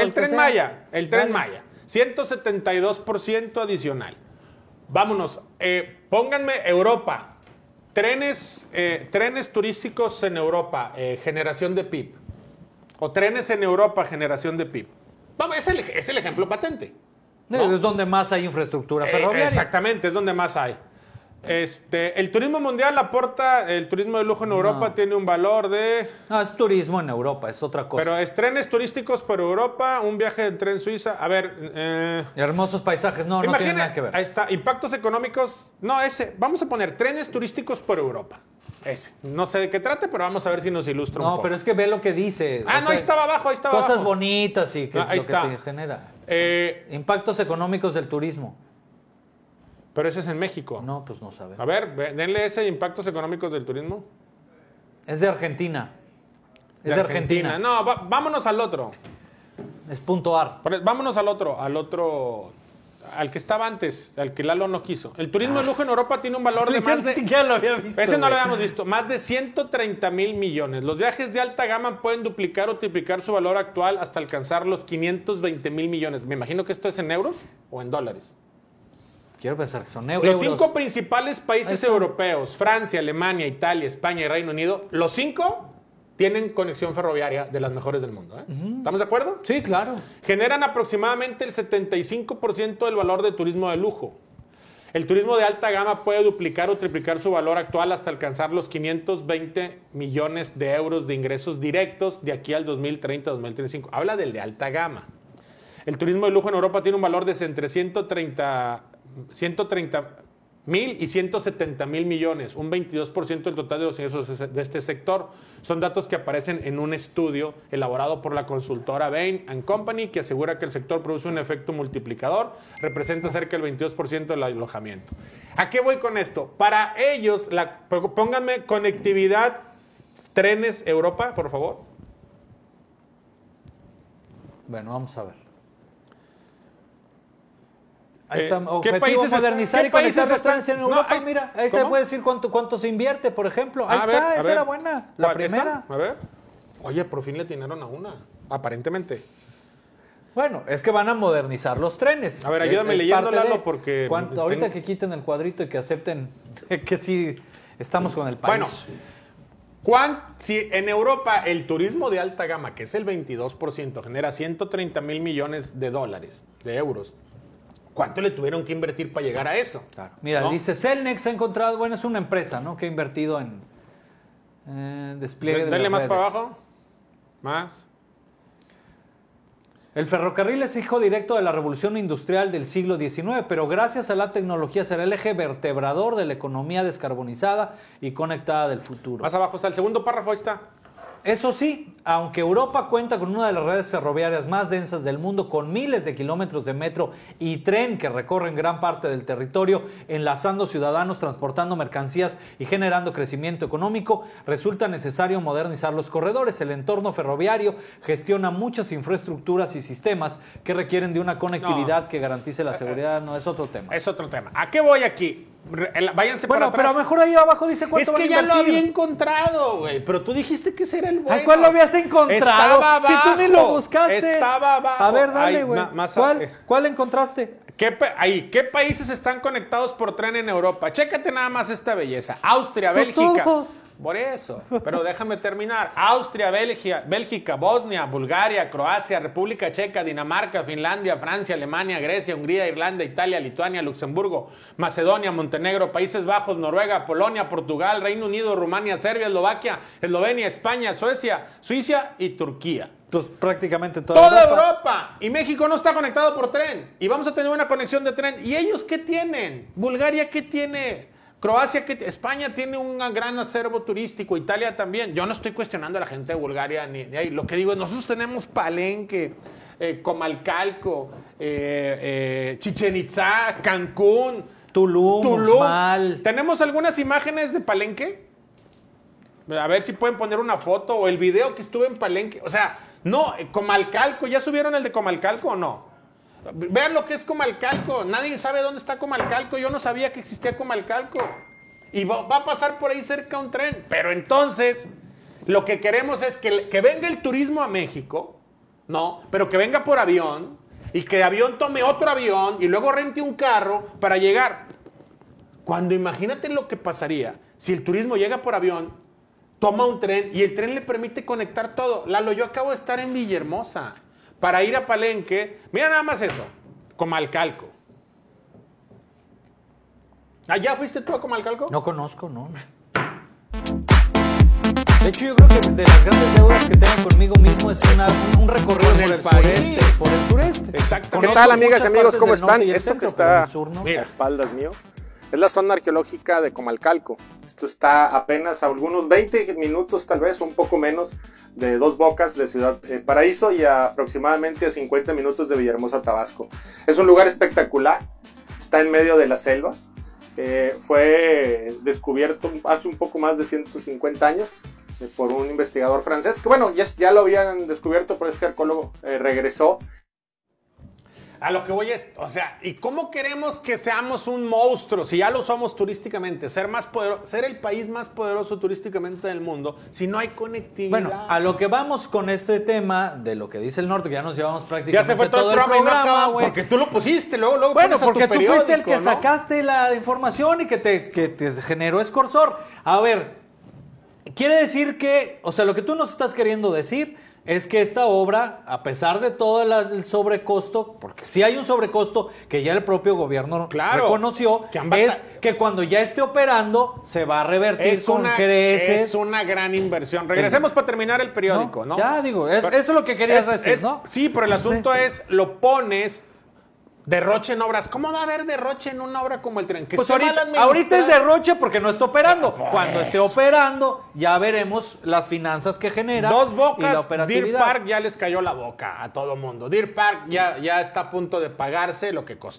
El tren Maya, el tren Maya. 172% adicional. Vámonos. Eh, pónganme Europa. Trenes, eh, trenes turísticos en Europa, eh, generación de PIB. O trenes en Europa, generación de PIB. Vamos, es el, es el ejemplo patente. ¿no? Es donde más hay infraestructura ferroviaria. exactamente, es donde más hay. Este, el turismo mundial aporta, el turismo de lujo en Europa tiene un valor de... No, es turismo en Europa, es otra cosa. Pero es trenes turísticos por Europa, un viaje de tren Suiza. A ver... Eh, hermosos paisajes, no, no tiene nada que ver. Ahí está, impactos económicos. No, ese, vamos a poner trenes turísticos por Europa. Ese. No sé de qué trate, pero vamos a ver si nos ilustra no, pero es que ve lo que dice. Ah, no, ahí estaba abajo, ahí estaba Cosas bonitas y que, ah, lo que te genera. Eh, impactos económicos del turismo. Pero ese es en México. No, pues no sabe. A ver, denle ese impactos económicos del turismo. Es de Argentina. Es de, Argentina. No, vámonos al otro. Es puntuar. Vámonos al otro, al otro, al que estaba antes, al que Lalo no quiso. El turismo de lujo en Europa tiene un valor de más de... lo había visto. Ese no lo habíamos visto. Más de 130 mil millones. Los viajes de alta gama pueden duplicar o triplicar su valor actual hasta alcanzar los 520 mil millones. Me imagino que esto es en euros o en dólares. Quiero pensar que son euros. Los cinco principales países europeos, Francia, Alemania, Italia, España y Reino Unido, los cinco tienen conexión ferroviaria de las mejores del mundo. ¿eh? ¿Estamos de acuerdo? Sí, claro. Generan aproximadamente el 75% del valor de turismo de lujo. El turismo de alta gama puede duplicar o triplicar su valor actual hasta alcanzar los 520 millones de euros de ingresos directos de aquí al 2030-2035. Habla del de alta gama. El turismo de lujo en Europa tiene un valor de entre 130 130 mil y 170 mil millones, un 22% del total de los ingresos de este sector. Son datos que aparecen en un estudio elaborado por la consultora Bain Company que asegura que el sector produce un efecto multiplicador, representa cerca del 22% del alojamiento. ¿A qué voy con esto? Para ellos, pónganme conectividad, trenes Europa, por favor. Bueno, vamos a ver. Ahí está, ¿qué países modernizar y conectar los en Europa. mira, ahí te puede decir cuánto, cuánto se invierte, por ejemplo. Ahí está, esa era buena. La primera. A ver. Oye, por fin le atinaron a una, aparentemente. Bueno, es que van a modernizar los trenes. A ver, ayúdame leyéndolo porque... ahorita que quiten el cuadrito y que acepten que sí estamos con el país. Bueno, si en Europa el turismo de alta gama, que es el 22%, genera 130 mil millones de dólares, de euros, ¿Cuánto le tuvieron que invertir para llegar a eso? Mira, dice Celnex ha encontrado, bueno, es una empresa, ¿no? Que ha invertido en eh, despliegue de. Dale más para abajo. Más. El ferrocarril es hijo directo de la revolución industrial del siglo XIX, pero gracias a la tecnología será el eje vertebrador de la economía descarbonizada y conectada del futuro. Más abajo está el segundo párrafo, ahí está. Eso sí, aunque Europa cuenta con una de las redes ferroviarias más densas del mundo, con miles de kilómetros de metro y tren que recorren gran parte del territorio, enlazando ciudadanos, transportando mercancías y generando crecimiento económico, resulta necesario modernizar los corredores. El entorno ferroviario gestiona muchas infraestructuras y sistemas que requieren de una conectividad que garantice la seguridad. No, es otro tema. Es otro tema. ¿A qué voy aquí? Váyanse bueno, pero a lo mejor ahí abajo dice cuánto Es que ya lo había encontrado, güey. Pero tú dijiste que ese era el bueno. ¿Cuál lo habías encontrado? Estaba abajo. Si tú ni lo buscaste. Estaba abajo. A ver, dale, güey. ¿Cuál, ¿Cuál encontraste? ¿Qué, ahí, ¿qué países están conectados por tren en Europa? Chécate nada más esta belleza. Austria, pues Bélgica. Por eso. Pero déjame terminar. Austria, Bélgica, Bélgica, Bosnia, Bulgaria, Croacia, República Checa, Dinamarca, Finlandia, Francia, Alemania, Grecia, Hungría, Irlanda, Italia, Lituania, Luxemburgo, Macedonia, Montenegro, Países Bajos, Noruega, Polonia, Portugal, Reino Unido, Rumania, Serbia, Eslovaquia, Eslovenia, España, Suecia, Suiza y Turquía. Entonces, prácticamente toda, toda Europa. Y México no está conectado por tren. Y vamos a tener una conexión de tren. ¿Y ellos qué tienen? ¿Bulgaria qué tiene? Croacia, que España tiene un gran acervo turístico, Italia también. Yo no estoy cuestionando a la gente de Bulgaria ni de ahí. Lo que digo es, nosotros tenemos Palenque, eh, Comalcalco, eh, eh, Chichen Itza, Cancún, Tulum, Tulum. ¿Tenemos algunas imágenes de Palenque? A ver si pueden poner una foto o el video que estuve en Palenque. O sea, no, Comalcalco, ¿ya subieron el de Comalcalco o no? Vean lo que es Comalcalco. Nadie sabe dónde está Comalcalco. Yo no sabía que existía Comalcalco. Y va, a pasar por ahí cerca un tren. Pero entonces, lo que queremos es que, que venga el turismo a México No, pero que venga por avión y que de avión tome otro avión y luego rente un carro para llegar. Cuando imagínate lo que pasaría si el turismo llega por avión, toma un tren y el tren le permite conectar todo. Lalo, yo acabo de estar en Villahermosa para ir a Palenque. Mira nada más eso, Comalcalco. ¿Allá fuiste tú a Comalcalco? No conozco, no. De hecho, yo creo que de las grandes deudas que tengo conmigo mismo es una- un, recorrido por el el, país. sureste. Por el sureste. Exactamente. ¿Qué tal, amigas y amigos? ¿Cómo están? Esto que centro, está el sur no. Mira. a espaldas mío es la zona arqueológica de Comalcalco. Esto está apenas a algunos 20 minutos, tal vez, un poco menos, de Dos Bocas, de Ciudad eh, Paraíso, y aproximadamente a 50 minutos de Villahermosa, Tabasco. Es un lugar espectacular, está en medio de la selva. Eh, fue descubierto hace un poco más de 150 años eh, por un investigador francés, que bueno, ya, ya lo habían descubierto, pero este arqueólogo eh, regresó A lo que voy es, o sea, ¿y cómo queremos que seamos un monstruo si ya lo somos turísticamente? Ser más poderoso, ser el país más poderoso turísticamente del mundo si no hay conectividad. Bueno, a lo que vamos con este tema de lo que dice el norte, que ya nos llevamos ya prácticamente se fue todo, el programa, y no porque tú lo pusiste, luego, luego Bueno, tu porque tú fuiste el que ¿no? sacaste la información y que te, que te generó escorsor. A ver, quiere decir que, o sea, lo que tú nos estás queriendo decir es que esta obra, a pesar de todo el, sobrecosto, porque sí hay un sobrecosto que ya el propio gobierno Claro, reconoció, que es que cuando ya esté operando se va a revertir Es con una, creces. es una gran inversión. Regresemos para terminar el periódico, ¿no? Ya digo, es- Pero- eso es lo que querías decir, ¿no? Sí, pero el asunto es, lo pones derroche en obras. ¿Cómo va a haber derroche en una obra como el tren? Que Pues ahorita, ahorita es derroche porque no está operando. Pues. Cuando esté operando, ya veremos las finanzas que genera. Dos y la bocas, Deer. Park ya les cayó la boca a todo mundo. Deer Park ya, ya está a punto de pagarse lo que costó.